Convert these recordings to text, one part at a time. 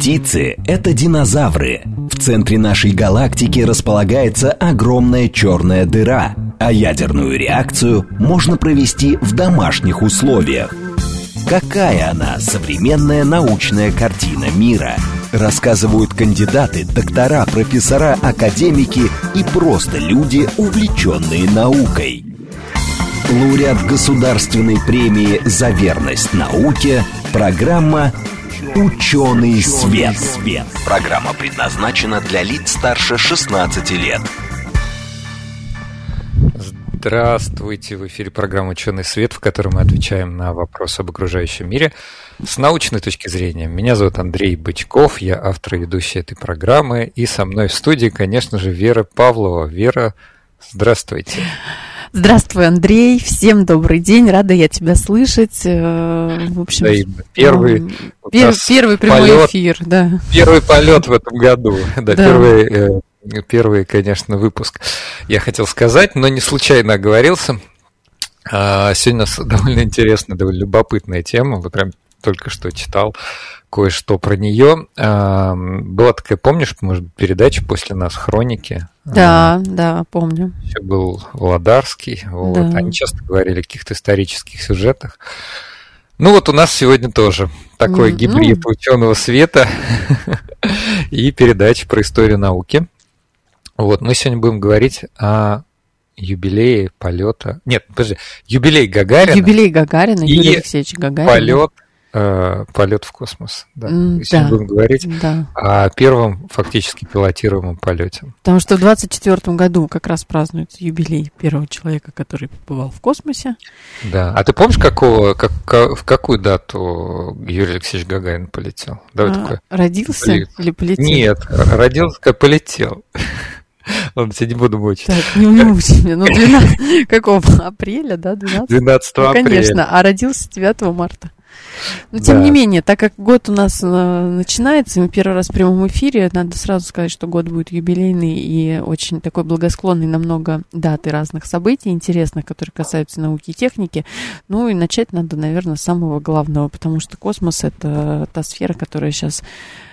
Птицы – это динозавры. В центре нашей галактики располагается огромная черная дыра, а ядерную реакцию можно провести в домашних условиях. Какая она современная научная картина мира? Рассказывают кандидаты, доктора, профессора, академики и просто люди, увлеченные наукой. Лауреат государственной премии «За верность науке» программа «Ученый свет». Программа предназначена для лиц старше 16 лет. Здравствуйте! В эфире программа «Ученый свет», в которой мы отвечаем на вопросы об окружающем мире с научной точки зрения. Меня зовут Андрей Бычков, я автор и ведущий этой программы, и со мной в студии, конечно же, Вера Павлова. Вера, здравствуйте! Здравствуй, Андрей, всем добрый день, рада я тебя слышать. Э, в общем, да, первый, пер, первый прямой полет, эфир, да. Первый полет в этом году, да, да. первый э, первый, конечно, выпуск я хотел сказать, но не случайно оговорился. А, сегодня у нас довольно интересная, довольно любопытная тема. Вот прям только что читал кое-что про нее. Была такая, помнишь, может, передача после нас «Хроники»? Да, а, да, помню. Еще был Владарский. Вот. Да. Они часто говорили о каких-то исторических сюжетах. Ну вот у нас сегодня тоже такой гибрид ну... ученого света и передача про историю науки. Вот, мы сегодня будем говорить о юбилее полета. Нет, подожди, юбилей Гагарина. Юбилей Гагарина, Юрий Алексеевич Гагарин. Полет э, полет в космос. Да. Mm, да, будем говорить да. о первом фактически пилотируемом полете. Потому что в 2024 году как раз празднуется юбилей первого человека, который побывал в космосе. Да. А ты помнишь, какого, как, в какую дату Юрий Алексеевич Гагарин полетел? Давай а, такое. Родился Полет. или полетел? Нет, родился, как полетел. Ладно, тебя не буду мучить. Так, не мучи меня. Ну, 12... Какого? Апреля, да? 12? 12 ну, апреля. конечно. А родился 9 марта. Но тем да. не менее, так как год у нас э, начинается, мы первый раз в прямом эфире, надо сразу сказать, что год будет юбилейный и очень такой благосклонный на много дат и разных событий интересных, которые касаются науки и техники. Ну и начать надо, наверное, с самого главного, потому что космос — это та сфера, которая сейчас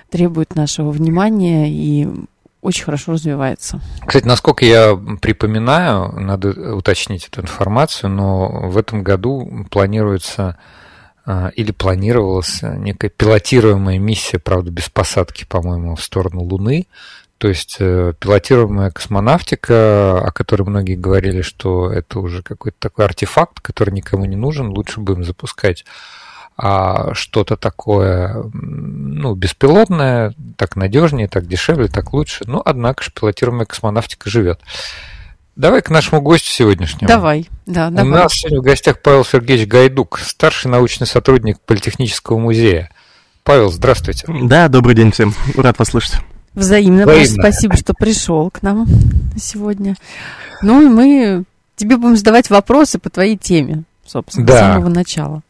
требует нашего внимания и очень хорошо развивается. Кстати, насколько я припоминаю, надо уточнить эту информацию, но в этом году планируется или планировалась некая пилотируемая миссия, правда, без посадки, по-моему, в сторону Луны. То есть э, пилотируемая космонавтика, о которой многие говорили, что это уже какой-то такой артефакт, который никому не нужен, лучше будем запускать а что-то такое, ну, беспилотное, так надежнее, так дешевле, так лучше. Ну, однако же пилотируемая космонавтика живет. Давай к нашему гостю сегодняшнему. Давай, да, давай. У нас сегодня в гостях Павел Сергеевич Гайдук, старший научный сотрудник Политехнического музея. Павел, здравствуйте. Да, добрый день всем. Рад вас слышать. Взаимно. Взаимно. Спасибо, что пришел к нам сегодня. Ну и мы тебе будем задавать вопросы по твоей теме, собственно, да. с самого начала.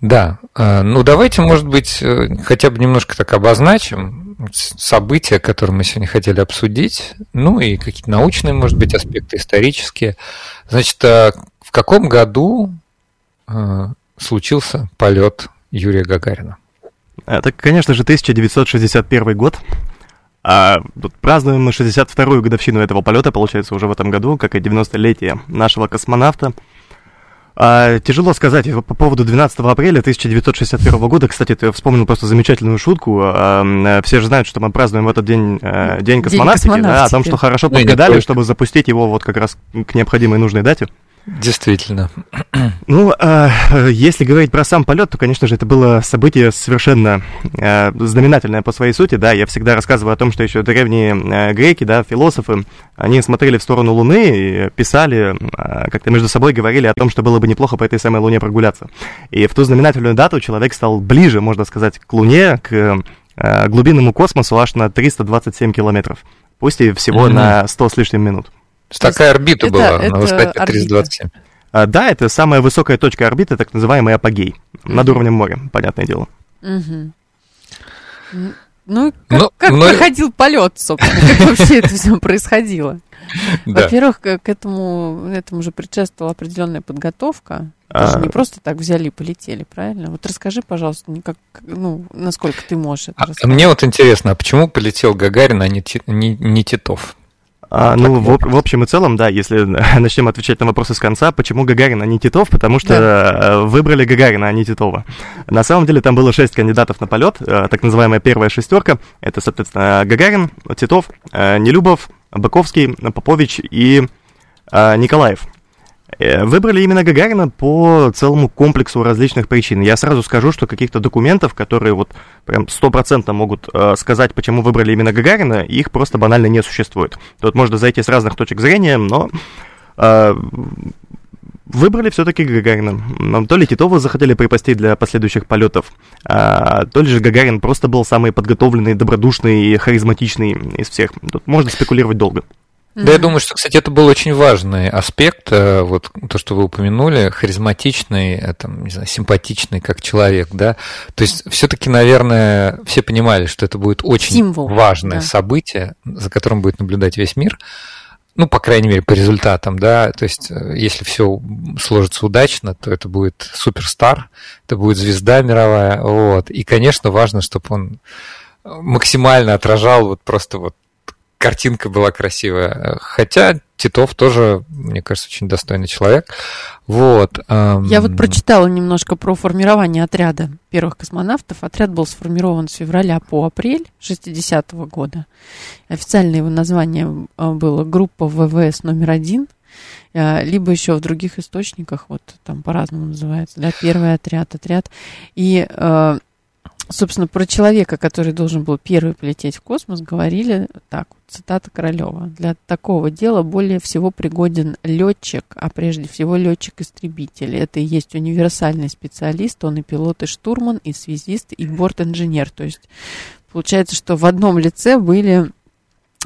Да, э, ну давайте, может быть, э, хотя бы немножко так обозначим события, которые мы сегодня хотели обсудить, ну и какие-то научные, может быть, аспекты исторические. Значит, а в каком году э, случился полет Юрия Гагарина? Это, конечно же, 1961 год. А празднуем мы 62-ю годовщину этого полета, получается, уже в этом году, как и 90-летие нашего космонавта. А, тяжело сказать по поводу 12 апреля 1961 года. Кстати, ты вспомнил просто замечательную шутку. А, все же знают, что мы празднуем в этот день э, День космонавтики, день космонавтики. Да, о том, что хорошо подгадали, чтобы запустить его вот как раз к необходимой нужной дате. Действительно. Ну, э, если говорить про сам полет, то, конечно же, это было событие совершенно э, знаменательное по своей сути, да. Я всегда рассказываю о том, что еще древние э, греки, да, философы, они смотрели в сторону Луны и писали, э, как-то между собой говорили о том, что было бы неплохо по этой самой Луне прогуляться. И в ту знаменательную дату человек стал ближе, можно сказать, к Луне, к э, глубинному космосу аж на 327 километров. Пусть и всего mm-hmm. на 100 с лишним минут. Такая орбита это, была это на высоте 327. А, да, это самая высокая точка орбиты, так называемый апогей, mm-hmm. над уровнем моря, понятное дело. Mm-hmm. Ну, как, но, как но... проходил полет, собственно, как вообще это все происходило? Во-первых, к этому, этому же предшествовала определенная подготовка. А... Не просто так взяли и полетели, правильно? Вот расскажи, пожалуйста, как, ну, насколько ты можешь это а, Мне вот интересно, а почему полетел Гагарин, а не, не, не Титов? А, ну, в, в общем и целом, да, если начнем отвечать на вопросы с конца, почему Гагарин, а не Титов? Потому что да. Э, выбрали Гагарина, а не Титова. На самом деле там было шесть кандидатов на полет, э, так называемая первая шестерка. Это, соответственно, Гагарин, Титов, э, Нелюбов, Баковский, Попович и Николаев. Э, выбрали именно Гагарина по целому комплексу различных причин. Я сразу скажу, что каких-то документов, которые вот прям стопроцентно могут э, сказать, почему выбрали именно Гагарина, их просто банально не существует. Тут можно зайти с разных точек зрения, но э, выбрали все-таки Гагарина. То ли Титова захотели припасти для последующих полетов, а, то ли же Гагарин просто был самый подготовленный, добродушный и харизматичный из всех. Тут можно спекулировать долго. Да, я думаю, что, кстати, это был очень важный аспект, э, вот то, что вы упомянули, харизматичный, э, там, не знаю, симпатичный как человек, да. То есть все-таки, наверное, все понимали, что это будет очень Символ, важное да. событие, за которым будет наблюдать весь мир. Ну, по крайней мере, по результатам, да. То есть, э, если все сложится удачно, то это будет суперстар, это будет звезда мировая, вот. И, конечно, важно, чтобы он максимально отражал вот просто вот картинка была красивая. Хотя Титов тоже, мне кажется, очень достойный человек. Вот. Я вот прочитала немножко про формирование отряда первых космонавтов. Отряд был сформирован с февраля по апрель 60-го года. Официальное его название а, было группа ВВС номер один а, либо еще в других источниках, вот там по-разному называется, да, первый отряд, отряд. И а, собственно, про человека, который должен был первый полететь в космос, говорили так, цитата Королева. Для такого дела более всего пригоден летчик, а прежде всего летчик-истребитель. Это и есть универсальный специалист, он и пилот, и штурман, и связист, и борт-инженер. То есть получается, что в одном лице были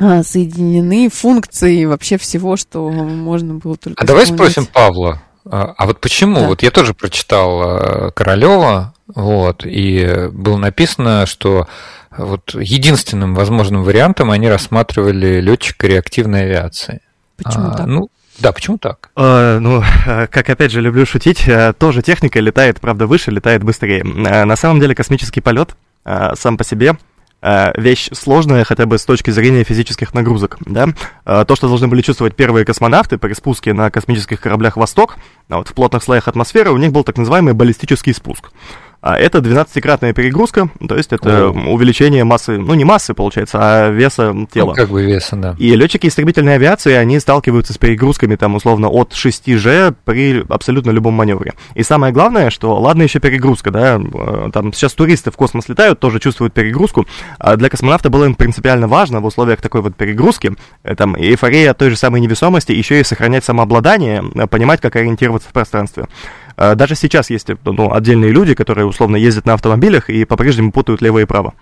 а, соединены функции вообще всего, что можно было только... А давай спросим Павла, а, а вот почему? Да. Вот я тоже прочитал а, Королева, вот, и было написано, что вот единственным возможным вариантом они рассматривали летчика реактивной авиации. Почему а, так? Ну, да, почему так? Uh, ну, как опять же люблю шутить, тоже техника летает, правда, выше, летает быстрее. На самом деле космический полет сам по себе Э, вещь сложная хотя бы с точки зрения физических нагрузок, да. Э, то, что должны были чувствовать первые космонавты при спуске на космических кораблях «Восток», а вот в плотных слоях атмосферы у них был так называемый баллистический спуск. А это 12-кратная перегрузка, то есть это О. увеличение массы, ну не массы, получается, а веса тела. Ну, как бы веса, да. И летчики истребительной авиации, они сталкиваются с перегрузками, там, условно, от 6G при абсолютно любом маневре. И самое главное, что, ладно, еще перегрузка, да, э, там сейчас туристы в космос летают, тоже чувствуют перегрузку, а для космонавта было им принципиально важно в условиях такой вот перегрузки, э, там, эйфория той же самой невесомости, еще и сохранять самообладание, э, понимать, как ориентироваться в пространстве. А, даже сейчас есть ну, отдельные люди, которые условно ездят на автомобилях и по-прежнему путают лево и право.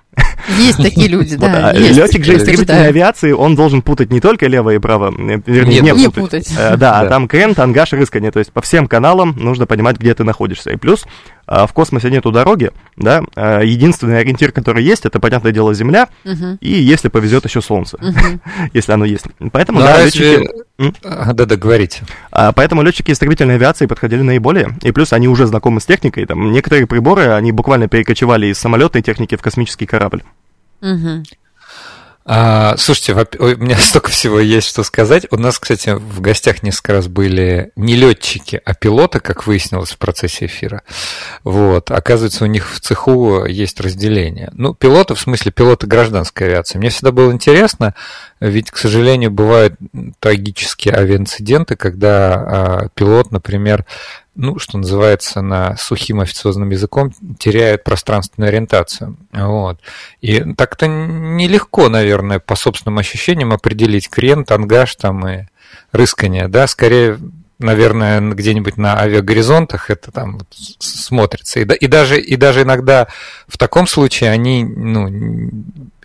Есть такие люди, да. Летчик же истребительной авиации, он должен путать не только лево и право, вернее, не путать. Э, да, там крен, тангаж, рыскание. То есть по всем каналам нужно понимать, где ты находишься. И плюс а в космосе нету дороги, да, а единственный ориентир, который есть, это, понятное дело, Земля, угу. и если повезет, еще Солнце, угу. если оно есть. Поэтому, Но ну, да, разве... летчики... Да-да, говорите. А, поэтому летчики истребительной авиации подходили наиболее, и плюс они уже знакомы с техникой, там некоторые приборы, они буквально перекочевали из самолетной техники в космический корабль. Угу. А, слушайте, у меня столько всего есть, что сказать. У нас, кстати, в гостях несколько раз были не летчики, а пилоты, как выяснилось в процессе эфира. Вот. Оказывается, у них в цеху есть разделение. Ну, пилоты, в смысле пилоты гражданской авиации. Мне всегда было интересно, ведь, к сожалению, бывают трагические авиаинциденты, когда а, пилот, например, ну, что называется на сухим официозным языком, теряют пространственную ориентацию. Вот. И так-то нелегко, наверное, по собственным ощущениям определить крен, тангаж там и рыскание, да, скорее наверное, где-нибудь на авиагоризонтах это там смотрится. И, и, даже, и даже иногда в таком случае они, ну,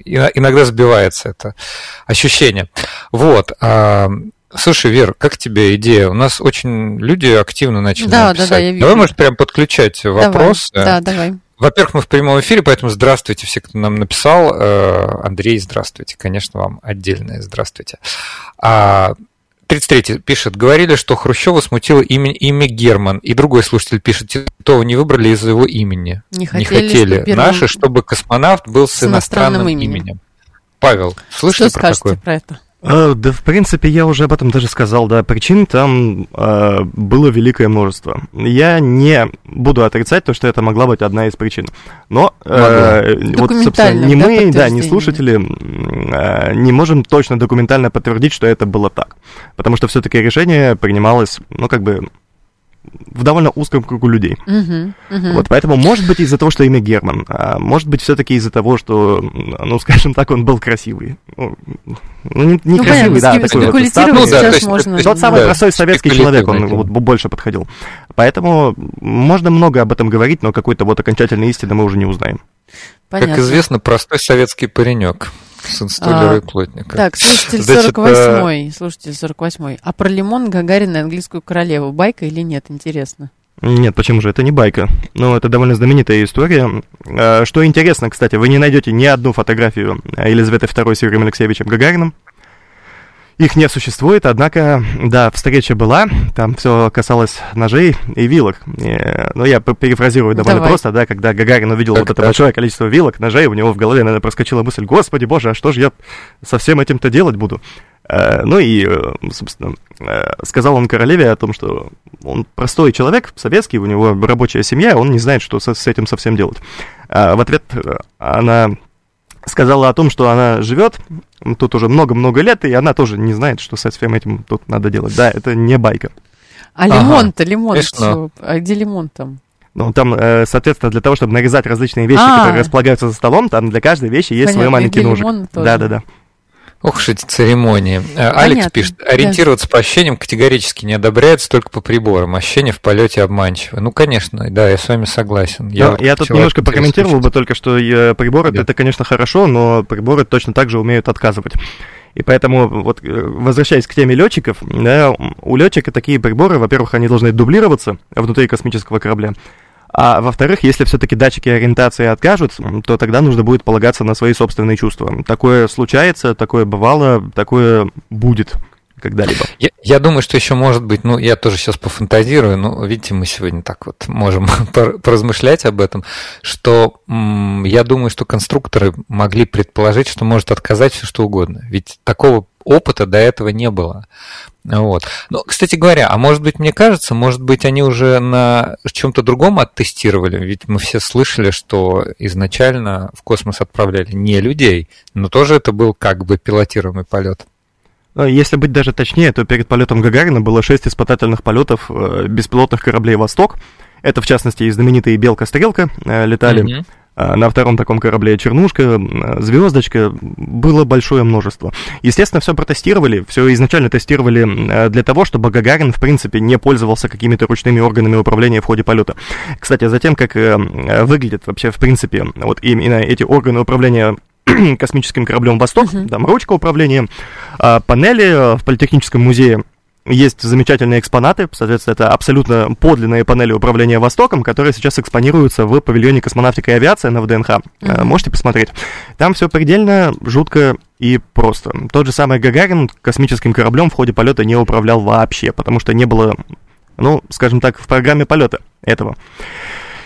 иногда сбивается это ощущение. Вот. А, Слушай, Вер, как тебе идея? У нас очень люди активно начали да, написать. Да, да, я вижу. Давай, может, прям подключать вопросы. Давай. Да, давай. во-первых, мы в прямом эфире, поэтому здравствуйте все, кто нам написал. Э, Андрей, здравствуйте. Конечно, вам отдельное здравствуйте. А 33 пишет, говорили, что Хрущева смутило имя, имя Герман. И другой слушатель пишет, Титова не выбрали из-за его имени. Не хотели, не хотели. Что первым... наши, чтобы космонавт был с, с иностранным, иностранным именем. именем. Павел, слышали что про скажете такое? про это? А, да, в принципе, я уже об этом даже сказал, да, причин там э, было великое множество. Я не буду отрицать то, что это могла быть одна из причин. Но э, вот, собственно, не мы, да, не слушатели, э, не можем точно документально подтвердить, что это было так. Потому что все-таки решение принималось, ну, как бы в довольно узком кругу людей. Uh-huh, uh-huh. Вот, поэтому, может быть, из-за того, что имя Герман, а может быть, все-таки из-за того, что, ну, скажем так, он был красивый. Ну, не, не ну, красивый, понятно, да, такой вот статус. Ну, да, то можно... Тот самый да, простой советский человек, он вот, больше подходил. Поэтому можно много об этом говорить, но какой-то вот окончательной истины мы уже не узнаем. Понятно. Как известно, простой советский паренек. Сын столяра а, и плотника. Так, слушатель 48-й, слушатель 48-й. А про Лимон Гагарина и английскую королеву байка или нет, интересно? Нет, почему же? Это не байка. Ну, это довольно знаменитая история. А, что интересно, кстати, вы не найдете ни одну фотографию Елизаветы II с Юрием Алексеевичем Гагарином. Их не существует, однако, да, встреча была, там все касалось ножей и вилок. И, ну, я перефразирую довольно Давай. просто, да, когда Гагарин увидел так, вот это так. большое количество вилок, ножей, у него в голове, наверное, проскочила мысль, господи боже, а что же я со всем этим-то делать буду? Э, ну и, э, собственно, э, сказал он королеве о том, что он простой человек, советский, у него рабочая семья, он не знает, что с этим совсем делать. А в ответ она сказала о том, что она живет тут уже много-много лет, и она тоже не знает, что со всем этим тут надо делать. Да, это не байка. А лимон-то, лимон, что? а где лимон там? Ну, там, э, соответственно, для того, чтобы нарезать различные вещи, А-а-а. которые располагаются за столом, там для каждой вещи есть Понятно, свой маленький ножик. Да-да-да. Ох уж эти церемонии. Э, Понятно. Алекс пишет, ориентироваться да. по ощущениям категорически не одобряется только по приборам. Ощущения в полете обманчивы. Ну, конечно, да, я с вами согласен. Я, вот я тут немножко прокомментировал бы только, что э, приборы, да. это, конечно, хорошо, но приборы точно так же умеют отказывать. И поэтому, вот, э, возвращаясь к теме летчиков, да, у летчика такие приборы, во-первых, они должны дублироваться внутри космического корабля. А во-вторых, если все-таки датчики ориентации откажут, то тогда нужно будет полагаться на свои собственные чувства. Такое случается, такое бывало, такое будет когда-либо. Я, я думаю, что еще может быть, ну, я тоже сейчас пофантазирую, но видите, мы сегодня так вот можем поразмышлять об этом, что м- я думаю, что конструкторы могли предположить, что может отказать все что угодно. Ведь такого опыта до этого не было. Вот. Но, кстати говоря, а может быть, мне кажется, может быть, они уже на чем-то другом оттестировали, ведь мы все слышали, что изначально в космос отправляли не людей, но тоже это был как бы пилотируемый полет. Ну, если быть даже точнее, то перед полетом Гагарина было шесть испытательных полетов э, беспилотных кораблей «Восток». Это, в частности, и знаменитые «Белка-стрелка» э, летали. Mm-hmm. А, на втором таком корабле «Чернушка», «Звездочка», было большое множество. Естественно, все протестировали, все изначально тестировали для того, чтобы Гагарин, в принципе, не пользовался какими-то ручными органами управления в ходе полета. Кстати, за тем, как э, выглядят вообще, в принципе, вот именно эти органы управления космическим кораблем «Восток», uh-huh. там ручка управления, а, панели э, в Политехническом музее есть замечательные экспонаты, соответственно, это абсолютно подлинные панели управления Востоком, которые сейчас экспонируются в павильоне космонавтика и авиация на ВДНХ. Mm-hmm. Можете посмотреть. Там все предельно жутко и просто. Тот же самый Гагарин космическим кораблем в ходе полета не управлял вообще, потому что не было, ну, скажем так, в программе полета этого.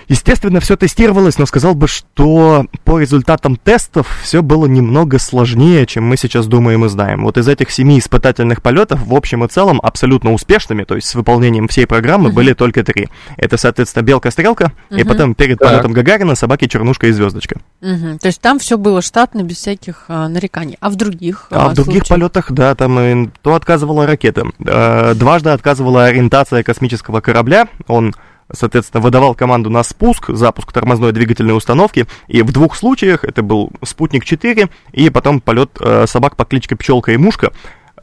Естественно, все тестировалось, но сказал бы, что по результатам тестов все было немного сложнее, чем мы сейчас думаем и знаем. Вот из этих семи испытательных полетов в общем и целом абсолютно успешными, то есть с выполнением всей программы, uh-huh. были только три. Это, соответственно, белка-стрелка, uh-huh. и потом перед так. полетом Гагарина собаки чернушка и звездочка. Uh-huh. То есть там все было штатно, без всяких а, нареканий. А в других? А, а в других полетах, да, там и, то отказывала ракета, а, дважды отказывала ориентация космического корабля. Он соответственно, выдавал команду на спуск, запуск тормозной двигательной установки, и в двух случаях, это был «Спутник-4», и потом полет э, собак по кличке Пчелка и Мушка,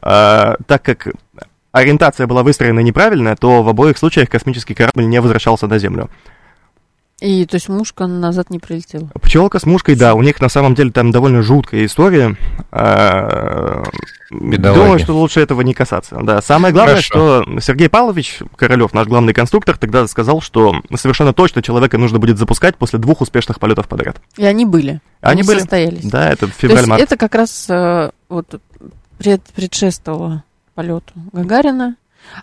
э, так как ориентация была выстроена неправильно, то в обоих случаях космический корабль не возвращался на Землю. И то есть мушка назад не прилетела? Пчелка с мушкой, да, у них на самом деле там довольно жуткая история. А. Думаю, что лучше этого не касаться. Да, самое главное, Хорошо. что Сергей Павлович Королев, наш главный конструктор, тогда сказал, что совершенно точно человека нужно будет запускать после двух успешных полетов подряд. И они были. Они были. состоялись. Да, это То есть февраль-март. это как раз э, вот пред, предшествовало полету Гагарина.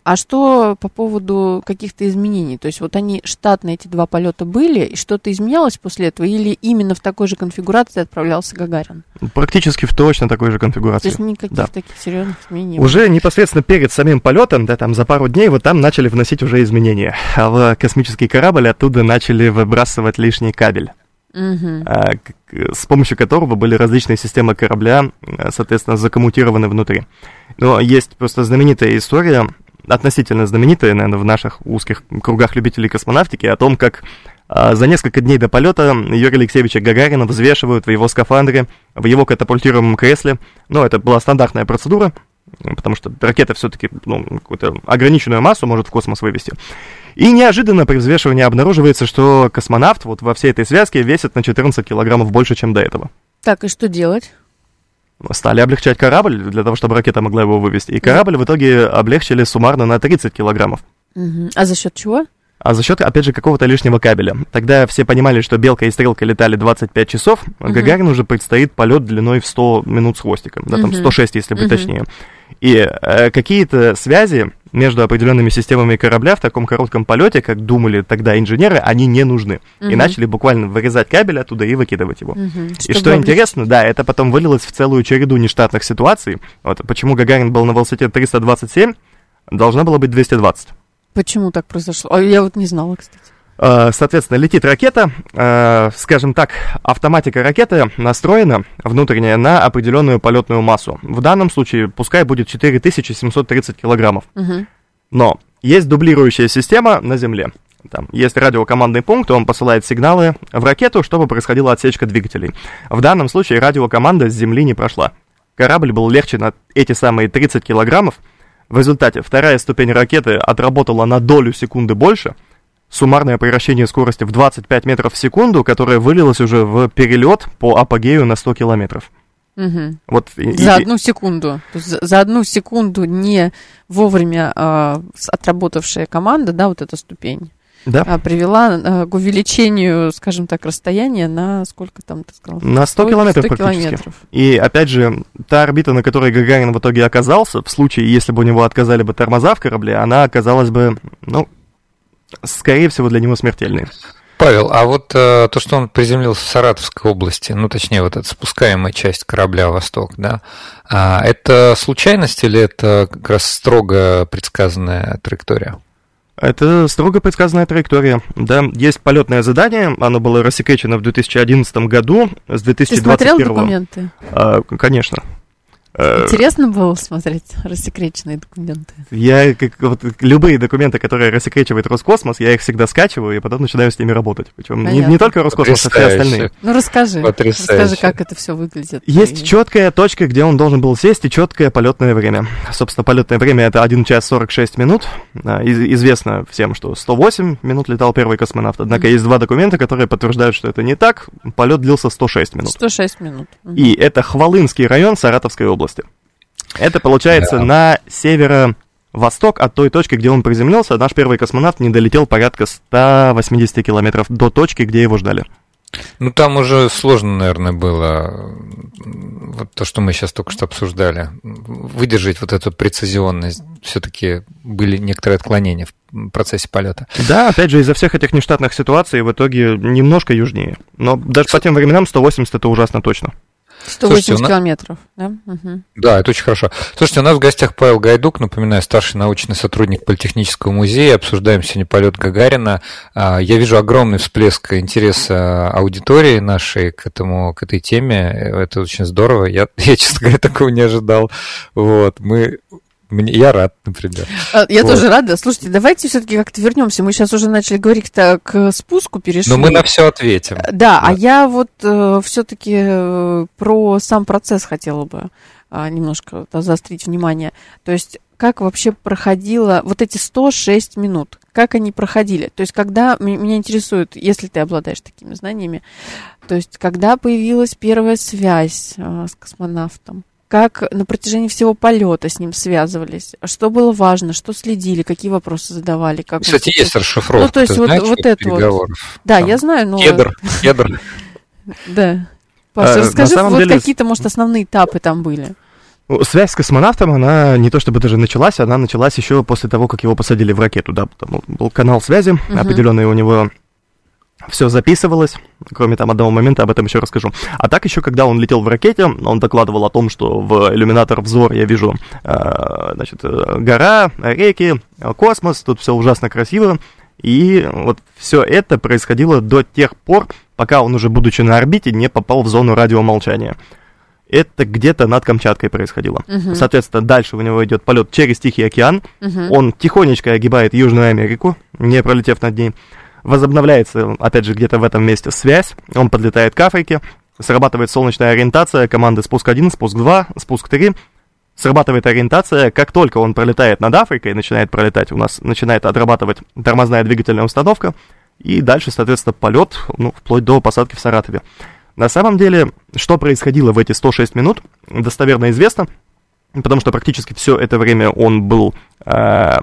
А что по поводу каких-то изменений? То есть вот они штатно эти два полета были, и что-то изменялось после этого, или именно в такой же конфигурации отправлялся Гагарин? Практически в точно такой же То конфигурации. есть никаких Да. таких серьезных изменений. Уже непосредственно перед самим полетом, да, там за пару дней, вот там начали вносить уже изменения. А в космический корабль оттуда начали выбрасывать лишний кабель. К- с помощью которого были различные системы корабля, а, соответственно, закоммутированы внутри. Но есть просто знаменитая история, относительно знаменитая, наверное, в наших узких кругах любителей космонавтики, о том, как а, за несколько дней до полета Юрия Алексеевича Гагарина взвешивают в его скафандре, в его катапультируемом кресле. Ну, это была стандартная процедура, потому что ракета все-таки ну, какую-то ограниченную массу может в космос вывести. И неожиданно при взвешивании обнаруживается, что космонавт вот во всей этой связке весит на 14 килограммов больше, чем до этого. Так, и что делать? Стали облегчать корабль для того, чтобы ракета могла его вывести. И корабль в итоге облегчили суммарно на 30 килограммов. А за счет чего? А за счет, опять же, какого-то лишнего кабеля. Тогда все понимали, что Белка и Стрелка летали 25 часов, а Мгм. Гагарину уже предстоит полет длиной в 100 минут с хвостиком, да, там Мгм. 106, если быть Мгм. точнее. И э, какие-то связи между определенными системами корабля в таком коротком полете, как думали тогда инженеры, они не нужны. И Мгм. начали буквально вырезать кабель оттуда и выкидывать его. Мгм. И что облегчить- интересно, да, это потом вылилось в целую череду нештатных ситуаций. Вот почему Гагарин был на велосипеде 327, должно было быть 220. Почему так произошло? А я вот не знала, кстати. Э, Соответственно, летит ракета, э, скажем так, автоматика ракеты настроена внутренняя на определенную полетную массу. В данном случае пускай будет 4730 килограммов. Мгм. Но есть дублирующая система на Земле. Там есть радиокомандный пункт, он посылает сигналы в ракету, чтобы происходила отсечка двигателей. В данном случае радиокоманда с Земли не прошла. Корабль был легче на эти самые 30 килограммов. В результате вторая ступень ракеты отработала на долю секунды больше. Суммарное превращение скорости в 25 метров в секунду, которое вылилось уже в перелет по апогею на 100 километров. Мгм. Вот и- За и- одну секунду. За, за одну секунду не вовремя с- отработавшая команда, да, вот эта ступень, да, а, привела а, к увеличению, скажем так, расстояния на сколько там ты сказал? на 100 километров 100 практически. километров. И опять же, та орбита, на которой Гагарин в итоге оказался, в случае, если бы у него отказали бы тормоза в корабле, она оказалась бы, ну, скорее всего, для него смертельной. Павел, а вот э, то, что он приземлился в Саратовской области, ну, точнее, вот эта спускаемая часть корабля «Восток», да, а, это случайность или это как раз строго предсказанная траектория? Это строго предсказанная траектория. Да, есть полетное задание, оно было рассекречено в 2011 году с Ты 2021. смотрел документы? А, конечно. Э, Интересно было смотреть рассекреченные документы? Я как, вот, любые документы, которые рассекречивает Роскосмос, я их всегда скачиваю и потом начинаю с ними работать. Причем не, не только Роскосмос, а все Потрясающе. остальные. Ну, расскажи. Потрясающе. Расскажи, как это все выглядит. Есть И- четкая точка, где он должен был сесть, и четкое полетное время. Собственно, полетное время это 1 час 46 минут. А, из- известно всем, что 108 минут летал первый космонавт. Однако есть два документа, которые подтверждают, что это не так. Полет длился 106 минут. 106 минут. Мгм. И это Хвалынский район Саратовской области. Это получается Да. на северо-восток от той точки, где он приземлился. Наш первый космонавт не долетел порядка 180 километров до точки, где его ждали. Ну, там уже сложно, наверное, было вот то, что мы сейчас только что обсуждали. Выдержать вот эту прецизионность. Все-таки были некоторые отклонения в процессе полета. Да, опять же, из-за всех этих нештатных ситуаций в итоге немножко южнее. Но даже по тем временам 180 это ужасно точно. 180 Слушайте, километров, да? Мгм. Да, это очень хорошо. Слушайте, у нас в гостях Павел Гайдук, напоминаю, старший научный сотрудник Политехнического музея. Обсуждаем сегодня полет Гагарина. А, Я вижу огромный всплеск интереса аудитории нашей к этому, к этой теме. Это очень здорово. Я, я честно говоря, такого не ожидал. Вот, мы, мне, я рад, например. А, Я Вот. тоже рада. Слушайте, давайте все-таки как-то вернемся. Мы сейчас уже начали говорить так к спуску перешли. Но мы на все ответим. Да, а Да. я вот все-таки про сам процесс хотела бы а, немножко вот заострить внимание. То есть как вообще проходило вот эти 106 минут, как они проходили. То есть, когда, меня интересует, если ты обладаешь такими знаниями, то есть, когда появилась первая связь э, с космонавтом, как на протяжении всего полета с ним связывались, что было важно, что следили, какие вопросы задавали. Как Кстати, он... есть расшифровка. Ну, то есть вот, знаешь, вот это вот. Да, Там, я знаю, но... Кедр, кедр. Да. Паша, а, расскажи, вот деле... какие-то, может, основные этапы там были. Ну, связь с космонавтом, она не то чтобы даже началась, она началась еще после того, как его посадили в ракету, да, там был канал связи, uh-huh. определенный у него все записывалось, кроме там одного момента, об этом еще расскажу. А так еще, когда он летел в ракете, он докладывал о том, что в иллюминатор взор я вижу, э, значит, гора, реки, космос, тут все ужасно красиво. И вот все это происходило до тех пор, пока он уже, будучи на орбите, не попал в зону радиомолчания. Это где-то над Камчаткой происходило. Uh-huh. Соответственно, дальше у него идет полет через Тихий океан. Uh-huh. Он тихонечко огибает Южную Америку, не пролетев над ней возобновляется, опять же, где-то в этом месте связь, он подлетает к Африке, срабатывает солнечная ориентация, команды спуск 1, спуск 2, спуск 3, срабатывает ориентация, как только он пролетает над Африкой, начинает пролетать, у нас начинает отрабатывать тормозная двигательная установка, и дальше, соответственно, полет, ну, вплоть до посадки в Саратове. На самом деле, что происходило в эти 106 минут, достоверно известно, потому что практически все это время он был, э,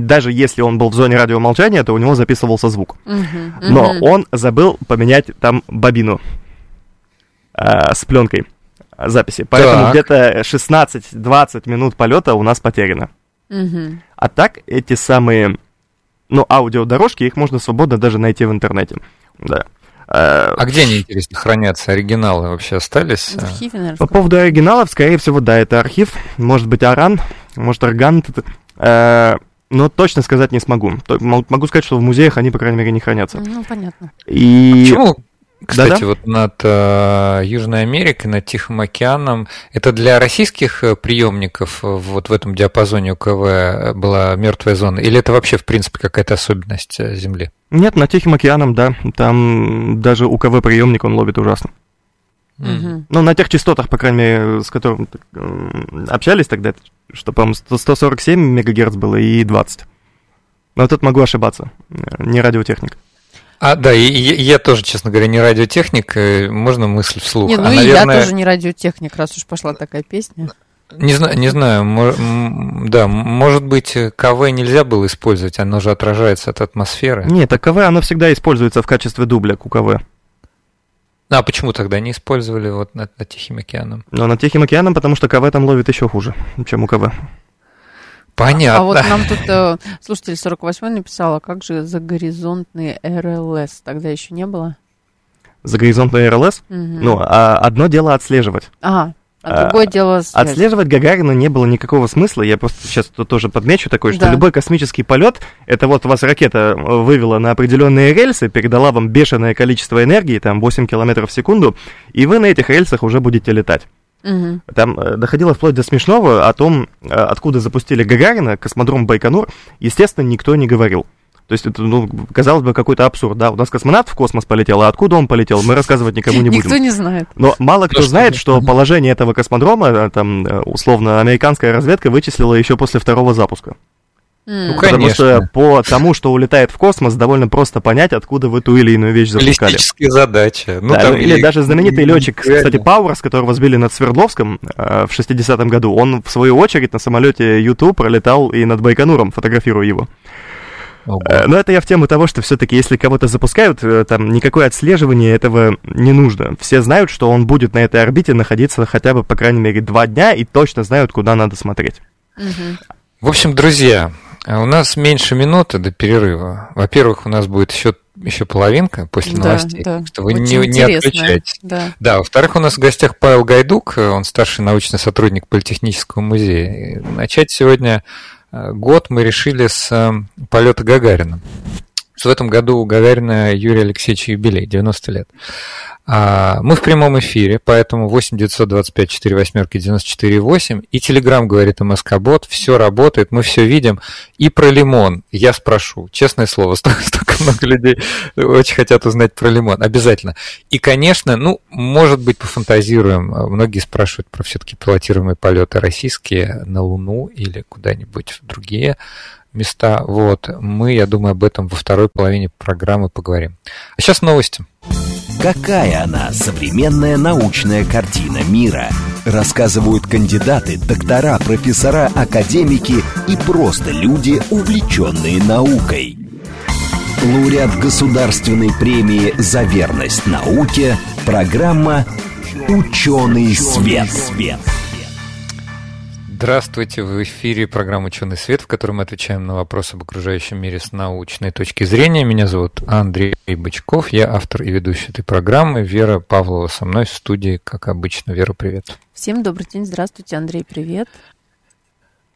даже если он был в зоне радиомолчания, то у него записывался звук. Uh-huh, Но он забыл поменять там бобину э, с пленкой записи. Поэтому так. где-то 16-20 минут полета у нас потеряно. uh А так эти самые, ну, аудиодорожки, их можно свободно даже найти в интернете. Да. Э, а где они, интересно, хранятся? Оригиналы вообще остались? В архиве, наверное. По поводу оригиналов, скорее всего, да, это архив. Может быть, Аран, может, Арган. Э, но точно сказать не смогу. Могу сказать, что в музеях они, по крайней мере, не хранятся. Ну, понятно. И... А почему кстати, Да-да? вот над э, Южной Америкой, над Тихим океаном, это для российских э, приемников э, вот в этом диапазоне УКВ э, была мертвая зона, или это вообще в принципе какая-то особенность Земли? Нет, над Тихим океаном, да, там даже УКВ приемник он ловит ужасно. Mm-hmm. Ну, на тех частотах, по крайней мере, с которыми общались тогда, что, по-моему, 147 мегагерц было и 20. Но тут могу ошибаться, не радиотехник. А, да, и, и я тоже, честно говоря, не радиотехник, э, можно мысль вслух. Не, ну а, и наверное... я тоже не радиотехник, раз уж пошла такая песня. Не знаю, не знаю, да, может быть, КВ нельзя было использовать, оно же отражается от атмосферы. Нет, а КВ, оно всегда используется в качестве дубля к УКВ. А почему тогда не использовали вот над, над Тихим океаном? Ну, над Тихим океаном, потому что КВ там ловит еще хуже, чем УКВ. Понятно. А, вот нам тут э, слушатель 48 написал, а как же загоризонтный РЛС? Тогда еще не было? Загоризонтный РЛС? Угу. Ну, а одно дело отслеживать. Ага. А другое а, дело связь. Отслеживать Гагарина не было никакого смысла. Я просто сейчас тут тоже подмечу такое, что да. любой космический полет, это вот вас ракета вывела на определенные рельсы, передала вам бешеное количество энергии, там 8 километров в секунду, и вы на этих рельсах уже будете летать. Угу. Там э, доходило вплоть до смешного о том, э, откуда запустили Гагарина, космодром Байконур, естественно, никто не говорил. То есть это, ну, казалось бы, какой-то абсурд, да, у нас космонавт в космос полетел, а откуда он полетел, мы рассказывать никому не будем. Никто не знает. Но мало кто знает, что положение этого космодрома, э, там, условно, американская разведка вычислила еще после второго запуска. Ну, конечно. Потому что по тому, что улетает в космос, довольно просто понять, откуда вы ту или иную вещь запускали. Задачи. Ну, да, там или и... даже знаменитый летчик, кстати, Пауэрс, которого сбили над Свердловском э, в 60-м году, он, в свою очередь, на самолете YouTube пролетал и над Байконуром, фотографируя его. Ого. Э, но это я в тему того, что все-таки, если кого-то запускают, э, там никакое отслеживание этого не нужно. Все знают, что он будет на этой орбите находиться хотя бы, по крайней мере, два дня и точно знают, куда надо смотреть. Угу. В общем, друзья, у нас меньше минуты до перерыва. Во-первых, у нас будет еще еще половинка после да, новостей, да. что вы не, не отключаетесь. Да. да, во-вторых, у нас в гостях Павел Гайдук, он старший научный сотрудник Политехнического музея. И начать сегодня э, год мы решили с э, полета Гагарина. В этом году у Гагарина Юрия Алексеевича юбилей, 90 лет. А, мы в прямом эфире, поэтому 8 925 4 восьмерки 94 8. И Телеграм говорит МСК-бот, все работает, мы все видим. И про лимон я спрошу, честное слово, столько, столько много людей очень хотят узнать про лимон, обязательно. И, конечно, ну, может быть, пофантазируем. Многие спрашивают про все-таки пилотируемые полеты российские на Луну или куда-нибудь в другие места. Вот. Мы, я думаю, об этом во второй половине программы поговорим. А сейчас новости. Какая она, современная научная картина мира? Рассказывают кандидаты, доктора, профессора, академики и просто люди, увлеченные наукой. Лауреат Государственной премии «За верность науке» программа «Ученый свет». свет. Здравствуйте, в эфире программа «Ученый свет», в которой мы отвечаем на вопросы об окружающем мире с научной точки зрения. Меня зовут Андрей Бычков, я автор и ведущий этой программы. Вера Павлова со мной в студии, как обычно. Вера, привет. Всем добрый день, здравствуйте, Андрей, привет.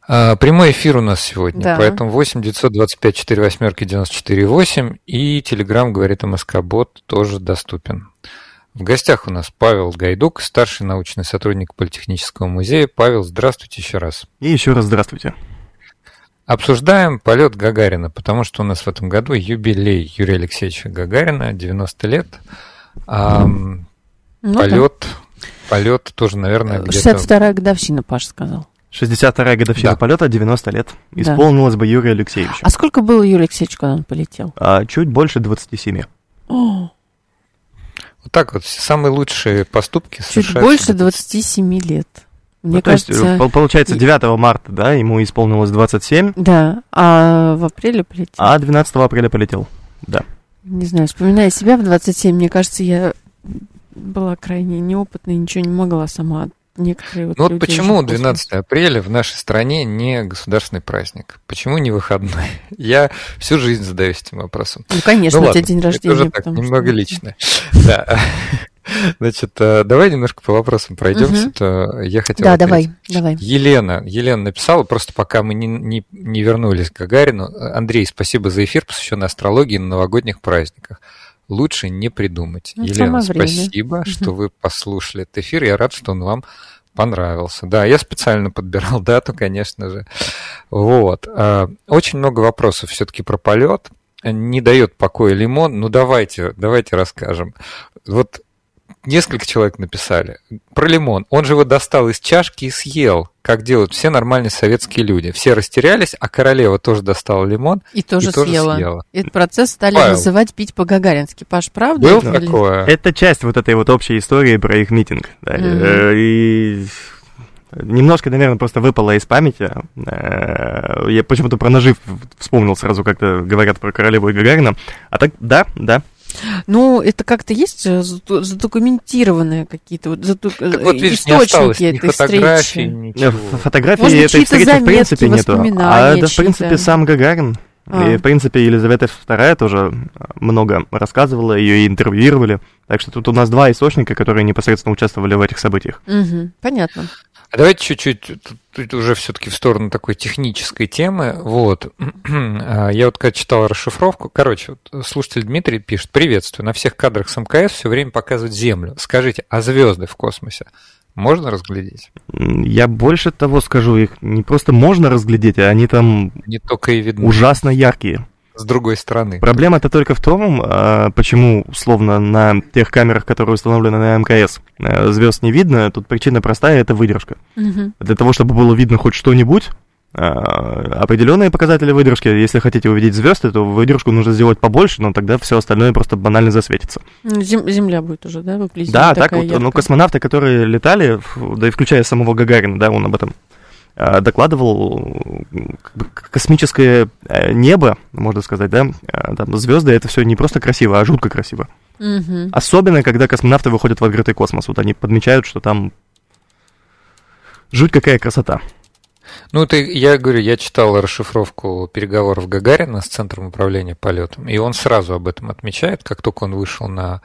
А, прямой эфир у нас сегодня, да. поэтому 8 925 4 восьмерки 94 8 и Телеграм говорит МСК Бот тоже доступен. В гостях у нас Павел Гайдук, старший научный сотрудник Политехнического музея. Павел, здравствуйте еще раз. И еще раз здравствуйте. Обсуждаем полет Гагарина, потому что у нас в этом году юбилей Юрия Алексеевича Гагарина, 90 лет. А, ну, полет, да. полет тоже, наверное, где-то... 62-я годовщина, Паш сказал. 62-я годовщина да. полета, 90 лет. Исполнилось да. бы Юрию Алексеевичу. А сколько было Юрию Алексеевичу, когда он полетел? А, чуть больше 27. О, вот так вот, все самые лучшие поступки Чуть больше 27 лет. Мне ну, кажется... То есть, получается, 9 марта, да, ему исполнилось 27. Да, а в апреле полетел. А 12 апреля полетел, да. Не знаю, вспоминая себя в 27, мне кажется, я была крайне неопытной, ничего не могла сама некоторые вот Ну вот почему 12 апреля в нашей стране не государственный праздник? Почему не выходной? Я всю жизнь задаюсь этим вопросом. Ну, конечно, ну, у тебя день рождения. Это уже так, немного что... личное. Да. Значит, э, давай немножко по вопросам пройдемся. Угу. Я хотел да, давай, давай. Елена, Елена написала, просто пока мы не, не, не вернулись к Гагарину. Андрей, спасибо за эфир, посвященный астрологии на новогодних праздниках лучше не придумать. Ну, Елена, спасибо, время. что вы послушали этот эфир. Я рад, что он вам понравился. Да, я специально подбирал дату, конечно же. Вот. А, очень много вопросов все-таки про полет. Не дает покоя лимон. Ну, давайте, давайте расскажем. Вот несколько человек написали. Про лимон. Он же его достал из чашки и съел, как делают все нормальные советские люди. Все растерялись, а королева тоже достала лимон и тоже, и тоже съела. съела. Этот процесс стали Павел. называть пить по-гагарински. Паш, правда? Был это такое? Это часть вот этой вот общей истории про их митинг. Да. Mm-hmm. И немножко, наверное, просто выпало из памяти. Э, я почему-то про ножи вспомнил сразу, как-то говорят про королеву и Гагарина. А так, да, да, ну, это как-то есть э, задокументированные какие-то вот, зату... так вот видишь, источники не этой встречи. Ничего. Фотографии Может, этой встречи в принципе нету. А это, в принципе, сам Гагарин. А. И, в принципе, Елизавета II тоже много рассказывала, ее интервьюировали. Так что тут у нас два источника, которые непосредственно участвовали в этих событиях. Угу, понятно. А давайте чуть-чуть, тут, уже все-таки в сторону такой технической темы. Вот. А, я вот когда читал расшифровку, короче, вот слушатель Дмитрий пишет, приветствую, на всех кадрах с МКС все время показывают Землю. Скажите, а звезды в космосе можно разглядеть? Я больше того скажу, их не просто можно разглядеть, а они там не только и видны. ужасно яркие с другой стороны. Проблема-то только в том, а, почему, условно, на тех камерах, которые установлены на МКС, э, звезд не видно. Тут причина простая, это выдержка. Угу. Для того, чтобы было видно хоть что-нибудь, а, определенные показатели выдержки. Если хотите увидеть звезды, то выдержку нужно сделать побольше, но тогда все остальное просто банально засветится. Ну, зем- земля будет уже, да, выглядеть? Да, так вот. Яркая. Ну, космонавты, которые летали, да и включая самого Гагарина, да, он об этом докладывал космическое э, небо, можно сказать, да, э, там звезды, это все не просто красиво, а жутко красиво. Угу. Особенно, когда космонавты выходят в открытый космос, вот они подмечают, что там жуть какая красота. Ну, это я говорю, я читал расшифровку переговоров Гагарина с Центром управления полетом, и он сразу об этом отмечает, как только он вышел на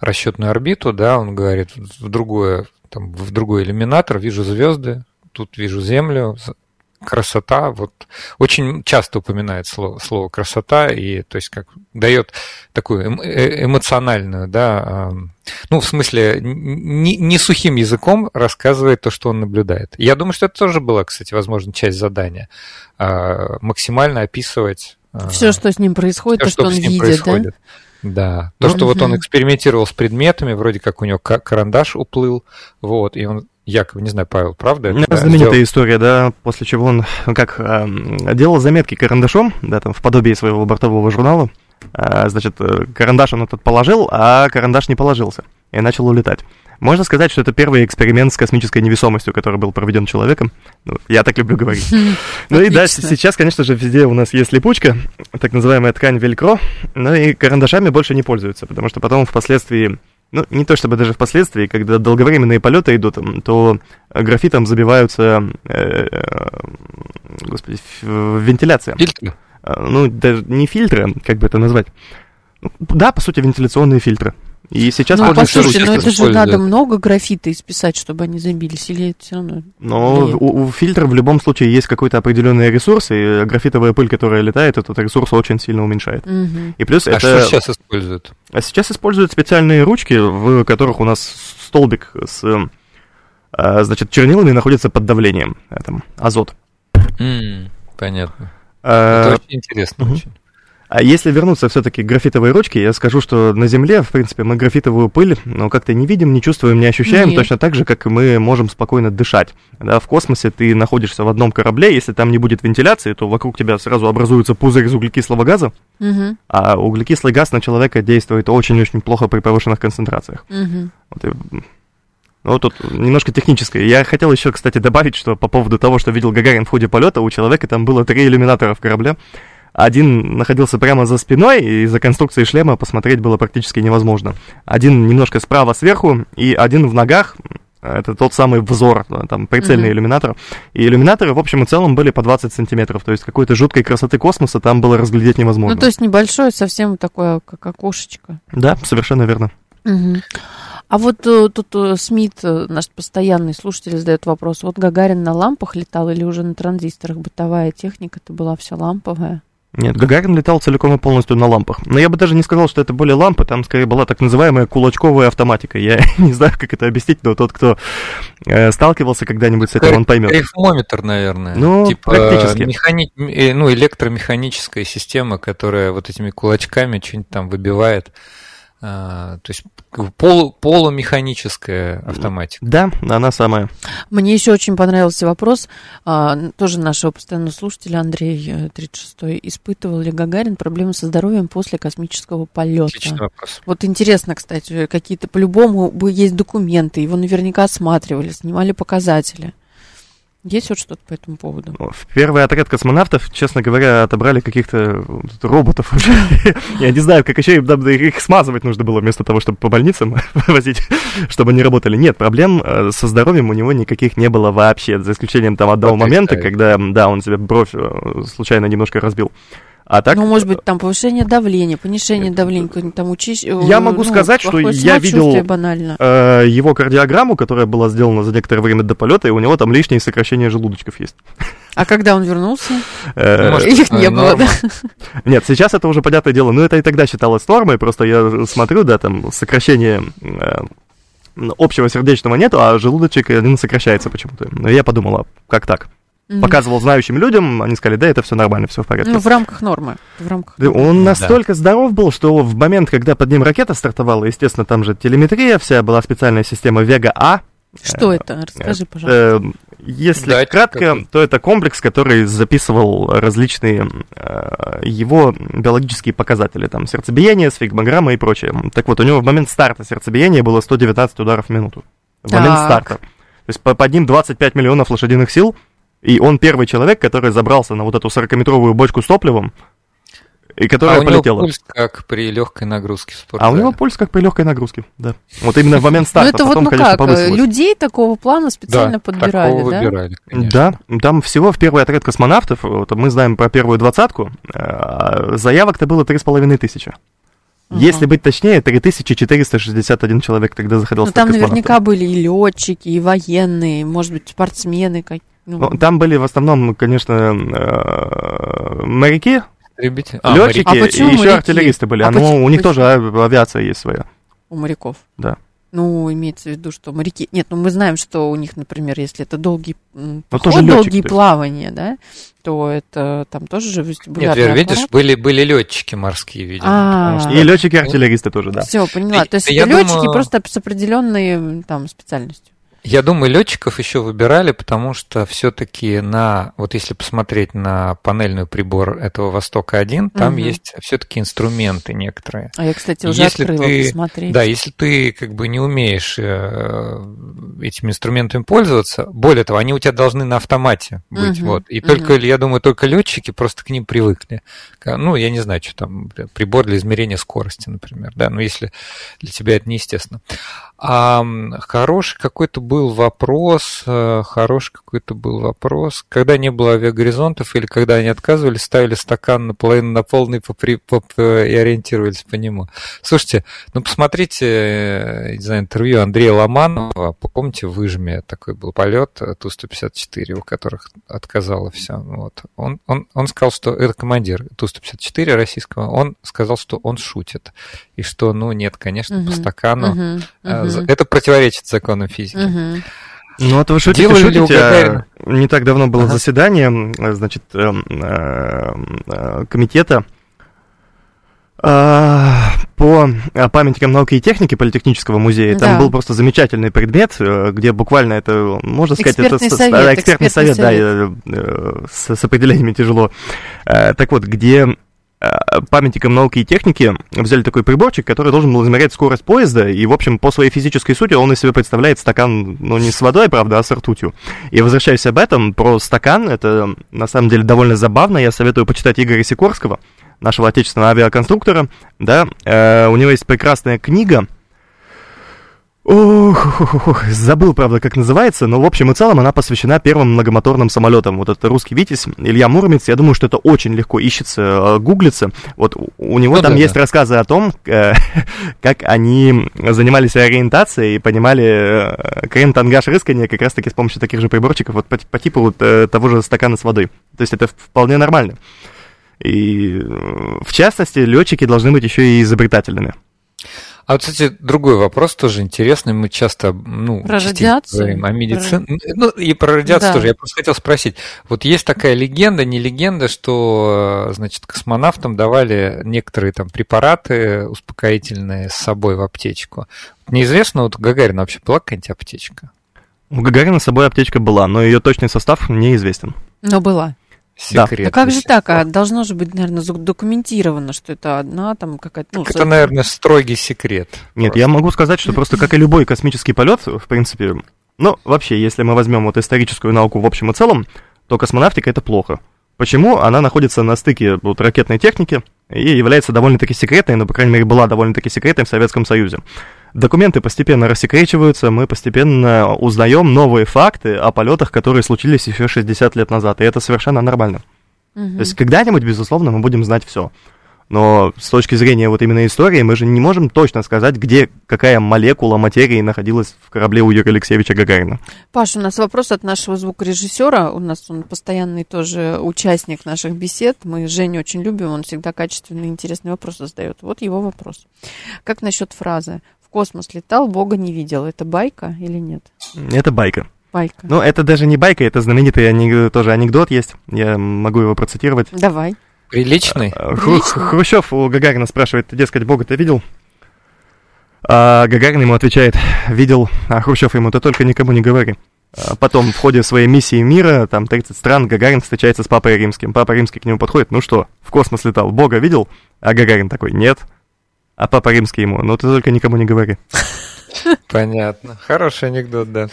расчетную орбиту, да, он говорит, в другое, там, в другой иллюминатор вижу звезды, тут вижу Землю, красота, вот очень часто упоминает слово, слово красота, и то есть как дает такую э, эмоциональную, да, ну, в смысле, не, не сухим языком рассказывает то, что он наблюдает. Я думаю, что это тоже была, кстати, возможно, часть задания. А, максимально описывать... А, все, что с ним происходит, все, то, что, что он видит, происходит. да? Да, то, что вот он экспериментировал с предметами, вроде как у него карандаш уплыл, вот, и он якобы, не знаю, Павел, правда? Это да, знаменитая сделал... история, да, после чего он, ну, как, э, делал заметки карандашом, да, там, в подобии своего бортового журнала, э, значит, карандаш он этот положил, а карандаш не положился, и начал улетать. Можно сказать, что это первый эксперимент с космической невесомостью, который был проведен человеком. Ну, я так люблю говорить. Ну и да, сейчас, конечно же, везде у нас есть липучка, так называемая ткань велькро, но и карандашами больше не пользуются, потому что потом впоследствии ну, не то чтобы даже впоследствии, когда долговременные полеты идут, то графитом забиваются, э, э, господи, вентиляция. Фильтры? А, ну, даже не фильтры, как бы это назвать. Да, по сути, вентиляционные фильтры. И сейчас ну, послушайте, но это же надо много графита исписать, чтобы они забились, или это все равно? Но у, у фильтра в любом случае есть какой-то определенный ресурс, и графитовая пыль, которая летает, этот ресурс очень сильно уменьшает. Угу. И плюс а это... что сейчас используют? А сейчас используют специальные ручки, в которых у нас столбик с, а, значит, чернилами находится под давлением, там, азот. Mm, понятно. А, это очень интересно, угу. очень. А если вернуться все-таки к графитовой ручке, я скажу, что на Земле, в принципе, мы графитовую пыль, ну, как-то не видим, не чувствуем, не ощущаем, Нет. точно так же, как мы можем спокойно дышать. Да, в космосе ты находишься в одном корабле, если там не будет вентиляции, то вокруг тебя сразу образуется пузырь из углекислого газа, угу. а углекислый газ на человека действует очень-очень плохо при повышенных концентрациях. Угу. Вот, и... Ну, тут немножко техническое. Я хотел еще, кстати, добавить, что по поводу того, что видел Гагарин в ходе полета, у человека там было три иллюминатора в корабле. Один находился прямо за спиной, и из-за конструкции шлема посмотреть было практически невозможно. Один немножко справа сверху, и один в ногах, это тот самый взор, там прицельный mm-hmm. иллюминатор. И иллюминаторы, в общем и целом, были по 20 сантиметров. То есть какой-то жуткой красоты космоса там было разглядеть невозможно. Ну, то есть небольшое, совсем такое, как окошечко. Да, совершенно верно. Угу. А вот э, тут э, Смит, э, наш постоянный слушатель, задает вопрос. Вот Гагарин на лампах летал или уже на транзисторах? Бытовая техника-то была вся ламповая? Нет, Гагарин летал целиком и полностью на лампах. Но я бы даже не сказал, что это были лампы, там скорее была так называемая кулачковая автоматика. Я не знаю, как это объяснить, но тот, кто э, сталкивался когда-нибудь с этим, он поймет. Рифмометр, наверное. Ну, типа, практически. Механи... Э, ну, электромеханическая система, которая вот этими кулачками что-нибудь там выбивает. А, то есть полу, полумеханическая автоматика. Да, она самая. Мне еще очень понравился вопрос, а, тоже нашего постоянного слушателя Андрей 36 э, испытывал ли Гагарин проблемы со здоровьем после космического полета? Отличный вопрос. Вот интересно, кстати, какие-то по-любому есть документы, его наверняка осматривали, снимали показатели. Есть вот что-то по этому поводу? В первый отряд космонавтов, честно говоря, отобрали каких-то роботов. Я не знаю, как еще их смазывать нужно было вместо того, чтобы по больницам возить, чтобы они работали. Нет, проблем э, со здоровьем у него никаких не было вообще, за исключением там одного момента, когда, да, он себе бровь э, случайно немножко разбил. А так, ну, может быть, там повышение давления, понижение давления, там учись. Я могу ну, сказать, что я видел банально. Э, его кардиограмму, которая была сделана за некоторое время до полета, и у него там лишние сокращения желудочков есть. А когда он вернулся? Э, Их не было, да? Нет, сейчас это уже понятное дело. Но это и тогда считалось нормой. Просто я смотрю, да, там сокращение э, общего сердечного нету, а желудочек один сокращается почему-то. Но я подумала, как так? Mm-hmm. показывал знающим людям, они сказали, да, это все нормально, все в порядке. Ну, в рамках нормы. В рамках нормы. Он настолько да. здоров был, что в момент, когда под ним ракета стартовала, естественно, там же телеметрия вся, была специальная система Вега-А. Что это? Расскажи, пожалуйста. Э, если Дать кратко, какой? то это комплекс, который записывал различные э, его биологические показатели, там сердцебиение, сфигмограмма и прочее. Так вот, у него в момент старта сердцебиения было 119 ударов в минуту. В так. момент старта. То есть под ним 25 миллионов лошадиных сил, и он первый человек, который забрался на вот эту 40-метровую бочку с топливом, и которая а полетела. у него пульс как при легкой нагрузке в спорте. А у него пульс как при легкой нагрузке, да. Вот именно в момент старта, ну, это потом, вот, ну конечно, как, повысилось. людей такого плана специально да, подбирали, да? выбирали, конечно. Да, там всего в первый отряд космонавтов, вот мы знаем про первую двадцатку, э, заявок-то было три с половиной тысячи. Если быть точнее, 3461 человек тогда заходил Ну, там наверняка были и летчики, и военные, может быть, спортсмены. Как... Ну, ну там были в основном, конечно, э, моряки, Истребители? А, летчики а и еще моряки? артиллеристы были. А, а ну, у них тоже авиация есть своя. У моряков? Да. Ну, имеется в виду, что моряки... Нет, ну мы знаем, что у них, например, если это долгий ну, поход, тоже долгие плавания, да, то это там тоже же вестибулярный Нет, Вер, видишь, были, были летчики морские, видимо. А, что... И летчики-артиллеристы тоже, да. Все, поняла. То есть это летчики просто с определенной там специальностью. Я думаю, летчиков еще выбирали, потому что все-таки на, вот если посмотреть на панельный прибор этого Востока-1, там угу. есть все-таки инструменты некоторые. А я, кстати, уже если открыла ты, посмотреть. Да, если ты как бы не умеешь э, этими инструментами пользоваться, более того, они у тебя должны на автомате быть, угу. вот. И угу. только, я думаю, только летчики просто к ним привыкли. Ну, я не знаю, что там, прибор для измерения скорости, например, да, но если для тебя это неестественно. А хороший какой-то был вопрос, э, хороший какой-то был вопрос, когда не было авиагоризонтов или когда они отказывались, ставили стакан наполовину на полный попри, поп, и ориентировались по нему. Слушайте, ну посмотрите, э, не знаю, интервью Андрея Ломанова, помните, в такой был полет э, Ту-154, у которых отказало все. Вот. Он, он, он сказал, что это командир Ту-154 российского, он сказал, что он шутит, и что, ну нет, конечно, угу, по стакану угу, угу. Это противоречит законам физики. Угу. Ну, вот вы шутите, Делали шутите, а не так давно было ага. заседание, значит, э, э, э, комитета по памятникам науки и техники Политехнического музея. Да. Там был просто замечательный предмет, где буквально это, можно сказать, экспертный это совет, да, экспертный, экспертный совет, совет, да, с, с определениями тяжело. Так вот, где памятником науки и техники взяли такой приборчик, который должен был измерять скорость поезда, и, в общем, по своей физической сути он из себя представляет стакан, ну, не с водой, правда, а с ртутью. И возвращаясь об этом, про стакан, это, на самом деле, довольно забавно, я советую почитать Игоря Сикорского, нашего отечественного авиаконструктора, да, э, у него есть прекрасная книга, Ох, ох, ох, забыл, правда, как называется, но в общем и целом она посвящена первым многомоторным самолетам. Вот это русский Витязь, Илья Муромец, я думаю, что это очень легко ищется, э, гуглится. Вот у него ну, там да, есть да. рассказы о том, э, как они занимались ориентацией и понимали э, крен-тангаж рыскания как раз-таки с помощью таких же приборчиков, вот по, по типу вот, того же стакана с водой. То есть это вполне нормально. И в частности, летчики должны быть еще и изобретательными. А вот, кстати, другой вопрос тоже интересный. Мы часто, ну, про радиацию говорим о медицине. Про... Ну, и про радиацию да. тоже. Я просто хотел спросить. Вот есть такая легенда, не легенда, что, значит, космонавтам давали некоторые там препараты успокоительные с собой в аптечку. Неизвестно, вот у Гагарина вообще была какая-нибудь аптечка? У Гагарина с собой аптечка была, но ее точный состав неизвестен. Но была секрет. Да. Ну как же так? А должно же быть, наверное, документировано, что это одна там какая-то... Ну, это, наверное, строгий секрет. Нет, просто. я могу сказать, что просто как и любой космический полет, в принципе, ну, вообще, если мы возьмем вот историческую науку в общем и целом, то космонавтика это плохо. Почему? Она находится на стыке вот, ракетной техники и является довольно-таки секретной, ну, по крайней мере, была довольно-таки секретной в Советском Союзе. Документы постепенно рассекречиваются, мы постепенно узнаем новые факты о полетах, которые случились еще 60 лет назад, и это совершенно нормально. Угу. То есть когда-нибудь, безусловно, мы будем знать все. Но с точки зрения вот именно истории, мы же не можем точно сказать, где какая молекула материи находилась в корабле у Юрия Алексеевича Гагарина. Паш, у нас вопрос от нашего звукорежиссера. У нас он постоянный тоже участник наших бесед. Мы Женю очень любим, он всегда качественный, интересный вопрос задает. Вот его вопрос. Как насчет фразы космос летал, Бога не видел. Это байка или нет? Это байка. Байка. Ну, это даже не байка, это знаменитый анек... тоже анекдот есть. Я могу его процитировать. Давай. Приличный? А, Приличный. Хрущев у Гагарина спрашивает, дескать, Бога ты видел? А Гагарин ему отвечает, видел, а Хрущев ему, ты только никому не говори. А потом в ходе своей миссии мира, там 30 стран, Гагарин встречается с Папой Римским. Папа Римский к нему подходит, ну что, в космос летал, Бога видел? А Гагарин такой, нет. А папа римский ему, ну ты только никому не говори. Понятно. Хороший анекдот, да.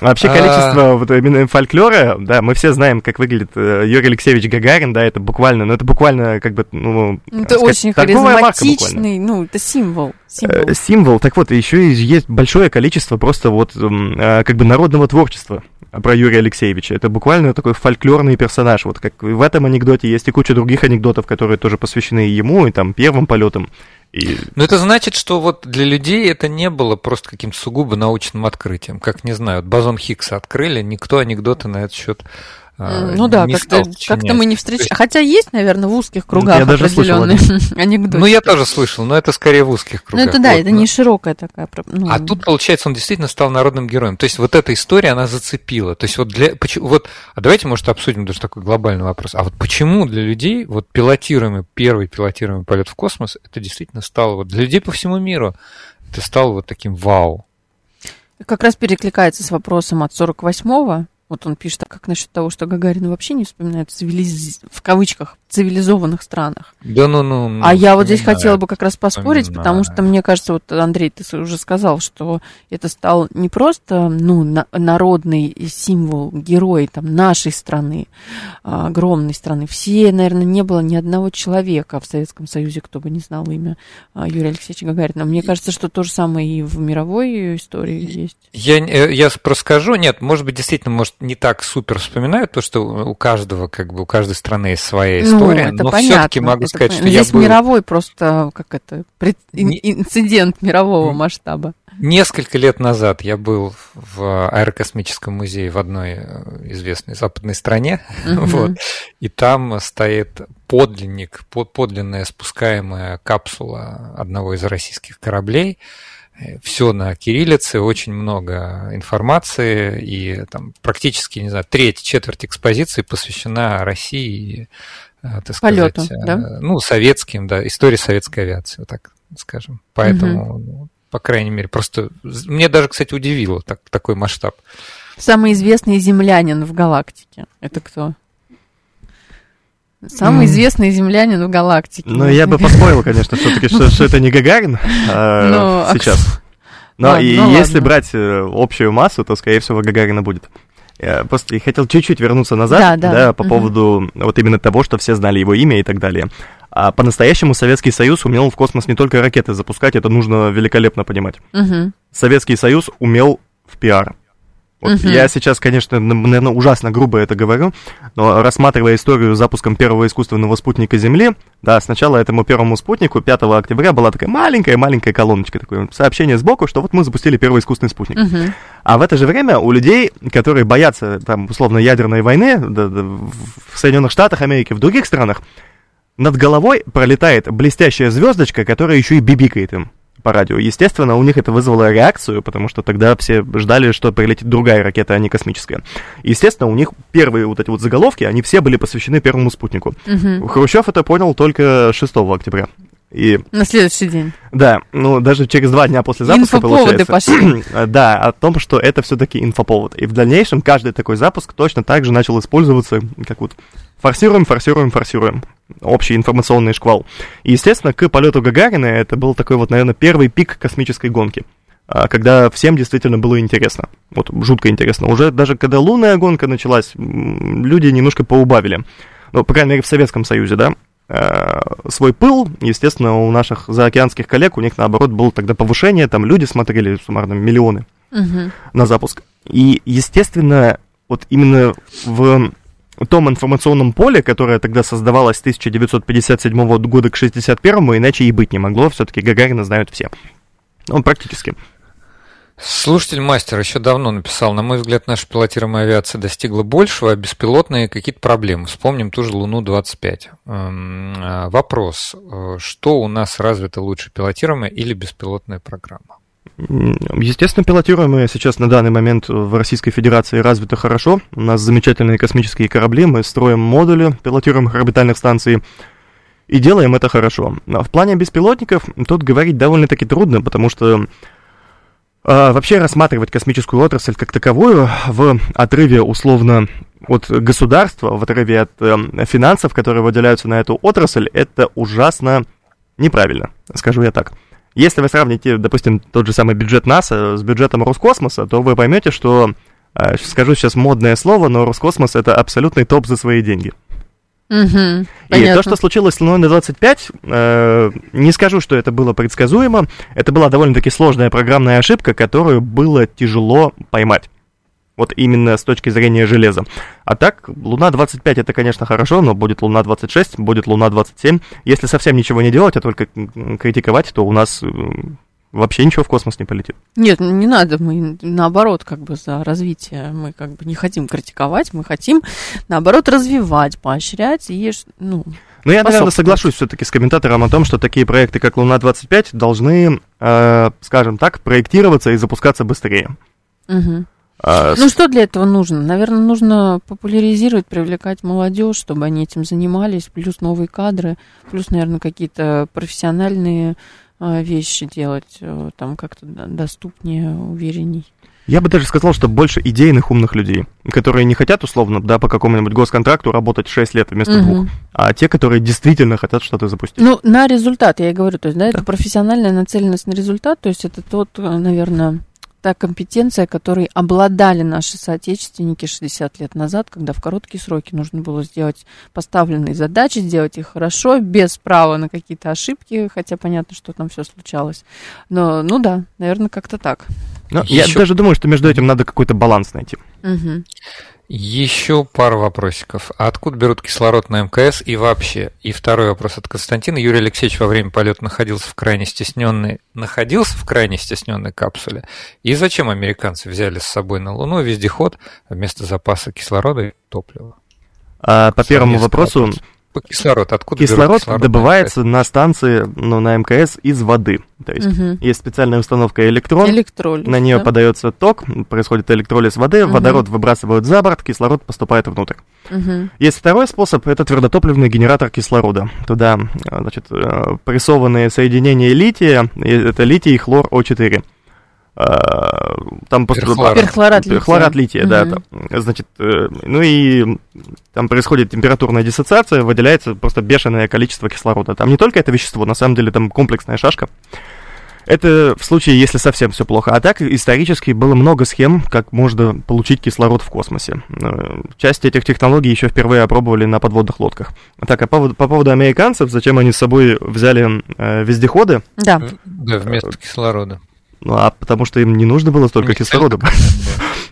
Вообще а. количество вот именно фольклора, да, мы все знаем, как выглядит э, Юрий Алексеевич Гагарин, да, это буквально, ну это буквально как бы, ну... ну это сказать, очень харизматичный, ну это символ. Символ. Э, символ, так вот, еще есть большое количество просто вот э, как бы народного творчества про Юрия Алексеевича. Это буквально такой фольклорный персонаж. Вот как в этом анекдоте есть и куча других анекдотов, которые тоже посвящены ему, и там первым полетам, И... Но это значит, что вот для людей это не было просто каким-то сугубо научным открытием. Как, не знаю, бозон Хиггса открыли, никто анекдоты на этот счет ну да, как-то, как мы не встречаем. Есть... Хотя есть, наверное, в узких кругах я определенные анекдоты. Ну, я тоже слышал, но это скорее в узких кругах. Ну, это да, вот, это но... не широкая такая. Ну... А тут, получается, он действительно стал народным героем. То есть вот эта история, она зацепила. То есть вот для... Вот, а давайте, может, обсудим даже такой глобальный вопрос. А вот почему для людей вот пилотируемый, первый пилотируемый полет в космос, это действительно стало вот для людей по всему миру, это стало вот таким вау. Как раз перекликается с вопросом от 48-го, вот он пишет, а как насчет того, что Гагарин вообще не вспоминает в, цивилиз... в кавычках цивилизованных странах? Да ну ну. ну а я вот здесь хотела бы как раз поспорить, вспоминает. потому что мне кажется, вот Андрей, ты уже сказал, что это стал не просто ну, на- народный символ, герой там, нашей страны, а, огромной страны. Все, наверное, не было ни одного человека в Советском Союзе, кто бы не знал имя а, Юрия Алексеевича Гагарина. Мне кажется, что то же самое и в мировой истории есть. Я, э, я просто скажу, нет, может быть, действительно, может, не так супер вспоминают, то, что у каждого, как бы, у каждой страны есть своя ну, история, ну, но все-таки могу сказать, понятно. что Здесь я был... мировой просто, как это, пред... инцидент мирового масштаба. Несколько лет назад я был в аэрокосмическом музее в одной э, известной западной стране, угу. вот, и там стоит подлинник, подлинная спускаемая капсула одного из российских кораблей, все на кириллице, очень много информации, и там практически, не знаю, треть, четверть экспозиции посвящена России, э, так Полету, сказать, да? Э, ну, советским, да, истории советской авиации, вот так скажем. Поэтому, угу. по крайней мере, просто... Мне даже, кстати, удивило так, такой масштаб. Самый известный землянин в галактике. Это кто? Самый известный землянин в галактике. Ну, я бы поспорил, конечно, все-таки, что, что это не Гагарин а, ну, а сейчас. Но ладно, и ну, если ладно. брать э, общую массу, то, скорее всего, Гагарина будет. Я просто хотел чуть-чуть вернуться назад, да, да. да по угу. поводу вот именно того, что все знали его имя и так далее. А по-настоящему Советский Союз умел в космос не только ракеты запускать, это нужно великолепно понимать. Угу. Советский Союз умел в пиар. Вот угу. Я сейчас, конечно, наверное, ужасно грубо это говорю, но рассматривая историю с запуском первого искусственного спутника Земли, да, сначала этому первому спутнику 5 октября была такая маленькая-маленькая колоночка, такое сообщение сбоку, что вот мы запустили первый искусственный спутник. Угу. А в это же время у людей, которые боятся, там, условно, ядерной войны да, да, в Соединенных Штатах Америки, в других странах, над головой пролетает блестящая звездочка, которая еще и бибикает им по радио. Естественно, у них это вызвало реакцию, потому что тогда все ждали, что прилетит другая ракета, а не космическая. Естественно, у них первые вот эти вот заголовки, они все были посвящены первому спутнику. Угу. Хрущев это понял только 6 октября. И, на следующий день. Да, ну даже через два дня после запуска инфоповоды получается. пошли. да, о том, что это все-таки инфоповод. И в дальнейшем каждый такой запуск точно так же начал использоваться, как вот форсируем, форсируем, форсируем. Общий информационный шквал. И, естественно, к полету Гагарина это был такой вот, наверное, первый пик космической гонки а, когда всем действительно было интересно. Вот, жутко интересно. Уже даже когда лунная гонка началась, люди немножко поубавили. Ну, по крайней мере, в Советском Союзе, да, а, свой пыл. Естественно, у наших заокеанских коллег, у них, наоборот, было тогда повышение, там люди смотрели суммарно миллионы угу. на запуск. И, естественно, вот именно в том информационном поле, которое тогда создавалось с 1957 года к 1961, иначе и быть не могло, все-таки Гагарина знают все. Он практически. Слушатель мастер еще давно написал, на мой взгляд, наша пилотируемая авиация достигла большего, а беспилотные какие-то проблемы. Вспомним ту же Луну-25. Эм, а, вопрос, э, что у нас развито лучше, пилотируемая или беспилотная программа? Естественно, пилотируемые сейчас на данный момент в Российской Федерации развиты хорошо. У нас замечательные космические корабли, мы строим модули пилотируемых орбитальных станций и делаем это хорошо. А в плане беспилотников тут говорить довольно-таки трудно, потому что а, вообще рассматривать космическую отрасль как таковую в отрыве условно от государства, в отрыве от э, финансов, которые выделяются на эту отрасль, это ужасно неправильно, скажу я так. Если вы сравните, допустим, тот же самый бюджет НАСА с бюджетом Роскосмоса, то вы поймете, что, э, скажу сейчас модное слово, но Роскосмос это абсолютный топ за свои деньги. Угу, и то, что случилось с Луной 25, э, не скажу, что это было предсказуемо. Это была довольно-таки сложная программная ошибка, которую было тяжело поймать. Вот именно с точки зрения железа. А так, Луна-25 это, конечно, хорошо, но будет Луна-26, будет Луна-27. Если совсем ничего не делать, а только критиковать, то у нас вообще ничего в космос не полетит. Нет, ну, не надо, мы наоборот как бы за развитие, мы как бы не хотим критиковать, мы хотим наоборот развивать, поощрять и, ну, ну, я, наверное, соглашусь все-таки с комментатором о том, что такие проекты, как Луна-25, должны, э, скажем так, проектироваться и запускаться быстрее. Угу. А, ну, что для этого нужно? Наверное, нужно популяризировать, привлекать молодежь, чтобы они этим занимались, плюс новые кадры, плюс, наверное, какие-то профессиональные э, вещи делать, э, там как-то доступнее, уверенней. Я бы даже сказал, что больше идейных умных людей, которые не хотят, условно, да, по какому-нибудь госконтракту работать 6 лет вместо угу. двух, а те, которые действительно хотят что-то запустить. Ну, на результат, я и говорю, то есть, да, да, это профессиональная нацеленность на результат, то есть это тот, наверное, та компетенция, которой обладали наши соотечественники 60 лет назад, когда в короткие сроки нужно было сделать поставленные задачи, сделать их хорошо, без права на какие-то ошибки, хотя понятно, что там все случалось. Но, ну да, наверное, как-то так. Но Еще... Я даже думаю, что между этим надо какой-то баланс найти. Угу. Еще пару вопросиков. А откуда берут кислород на МКС и вообще? И второй вопрос от Константина. Юрий Алексеевич во время полета находился в крайне стесненной, находился в крайне стесненной капсуле. И зачем американцы взяли с собой на Луну вездеход вместо запаса кислорода и топлива? А, по первому вопросу, Кислород, откуда кислород, кислород добывается на станции, ну, на МКС из воды. То есть угу. есть специальная установка электрон, Электролиз, на нее да? подается ток, происходит электролиз воды, угу. водород выбрасывают за борт, кислород поступает внутрь. Угу. Есть второй способ, это твердотопливный генератор кислорода. Туда, значит, э, прессованные соединения лития, это литий и хлор О4. А, там Перхлорат. Перхлорат лития. Перхлорат лития, угу. да. Там, значит, э, ну и там происходит температурная диссоциация, выделяется просто бешеное количество кислорода. Там не только это вещество, на самом деле там комплексная шашка. Это в случае, если совсем все плохо. А так, исторически было много схем, как можно получить кислород в космосе. Э, часть этих технологий еще впервые опробовали на подводных лодках. Так, а по, по поводу американцев, зачем они с собой взяли э, вездеходы? Да. Да, вместо кислорода. Ну, а потому что им не нужно было столько кислорода.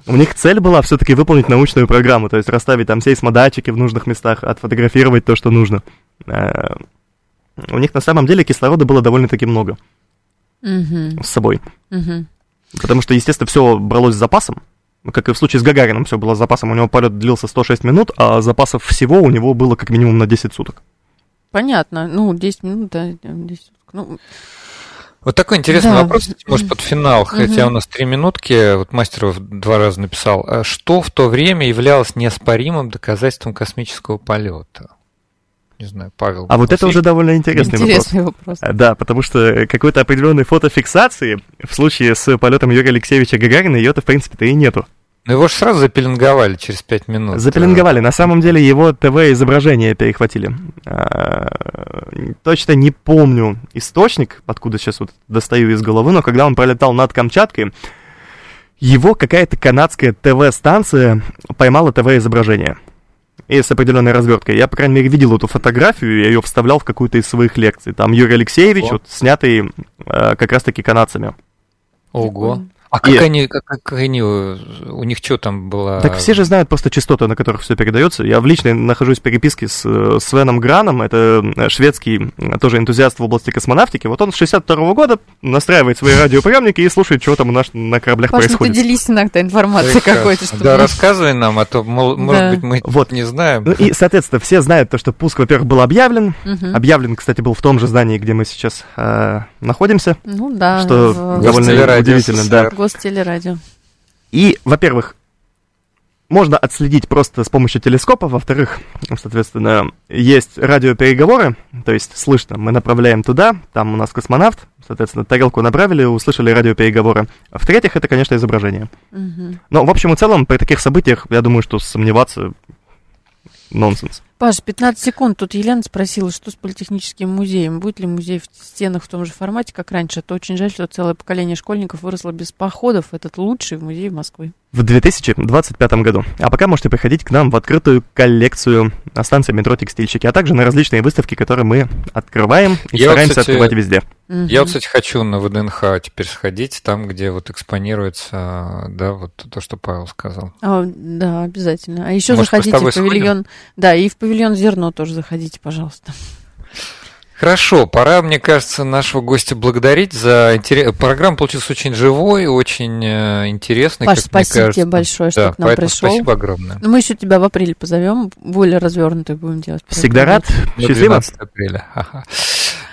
У них цель была все-таки выполнить научную программу, то есть расставить там сейсмодатчики в нужных местах, отфотографировать то, что нужно. Э, у них на самом деле кислорода было довольно-таки много с собой. Потому что, естественно, все бралось с запасом. Как и в случае с Гагарином все было с запасом. У него полет длился 106 минут, а запасов всего у него было как минимум на 10 суток. Понятно. Ну, 10 минут, да, 10 суток. Ну, вот такой интересный да. вопрос, может, под финал, хотя у нас три минутки, вот Мастеров два раза написал, а что в то время являлось неоспоримым доказательством космического полета? Не знаю, Павел. А вот это уже довольно интересный, интересный вопрос. вопрос. Да, потому что какой-то определенной фотофиксации в случае с полетом Юрия Алексеевича Гагарина ее-то, в принципе-то, и нету. Ну его же сразу запеленговали через пять минут. Запеленговали. На самом деле его ТВ-изображение перехватили. А, точно не помню источник, откуда сейчас вот достаю из головы, но когда он пролетал над Камчаткой, его какая-то канадская ТВ-станция поймала ТВ-изображение. И с определенной разверткой. Я, по крайней мере, видел эту фотографию, я ее вставлял в какую-то из своих лекций. Там Юрий Алексеевич, вот, снятый э, как раз-таки канадцами. Ого. А как и... они, как, как они, у них что там было? Так все же знают просто частоты, на которых все передается. Я в личной нахожусь в переписке с э, Свеном Граном, это э, шведский э, тоже энтузиаст в области космонавтики. Вот он с 62 -го года настраивает свои радиоприемники и слушает, что там у нас на кораблях Паш, ну происходит. Ну поделись иногда информацией какой-то. Чтобы... Да, рассказывай нам, а то, может да. быть, мы вот. не знаем. Ну и, соответственно, все знают то, что пуск, во-первых, был объявлен. Угу. Объявлен, кстати, был в том же здании, где мы сейчас э, находимся. Ну да. Что в... довольно удивительно, да. Гостелерадио. И, во-первых, можно отследить просто с помощью телескопа, во-вторых, соответственно, есть радиопереговоры, то есть слышно, мы направляем туда, там у нас космонавт, соответственно, тарелку направили, услышали радиопереговоры. В-третьих, это, конечно, изображение. Угу. Но, в общем и целом, при таких событиях, я думаю, что сомневаться нонсенс. Паш, 15 секунд. Тут Елена спросила, что с политехническим музеем. Будет ли музей в стенах в том же формате, как раньше? Это очень жаль, что целое поколение школьников выросло без походов. Этот лучший музей Москвы. В 2025 году. А пока можете приходить к нам в открытую коллекцию на станции метро «Текстильщики», а также на различные выставки, которые мы открываем и Я стараемся вот, кстати, открывать везде. Я вот, кстати, хочу на ВДНХ теперь сходить, там, где вот экспонируется, да, вот то, что Павел сказал. А, да, обязательно. А еще Может, заходите в павильон. Сходим? Да, и в павильон зерно тоже заходите, пожалуйста. Хорошо, пора, мне кажется, нашего гостя благодарить за интерес. Программа получилась очень живой, очень э, интересной. Паш, спасибо тебе большое, что да, к нам пришел. Спасибо огромное. Ну, мы еще тебя в апреле позовем, более развернутую будем делать. Всегда рад. Счастливо. 12 апреля. Ага.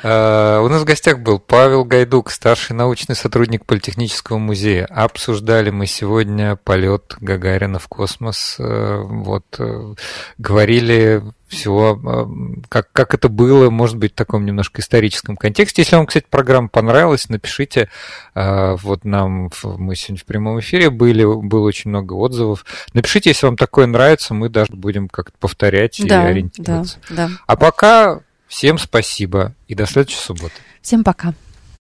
Uh, у нас в гостях был Павел Гайдук, старший научный сотрудник Политехнического музея. Обсуждали мы сегодня полет Гагарина в космос. Uh, вот uh, говорили всего, как, как это было, может быть, в таком немножко историческом контексте. Если вам, кстати, программа понравилась, напишите. Вот нам, мы сегодня в прямом эфире были, было очень много отзывов. Напишите, если вам такое нравится, мы даже будем как-то повторять да, и ориентироваться. Да, да. А пока Всем спасибо и до следующей субботы. Всем пока.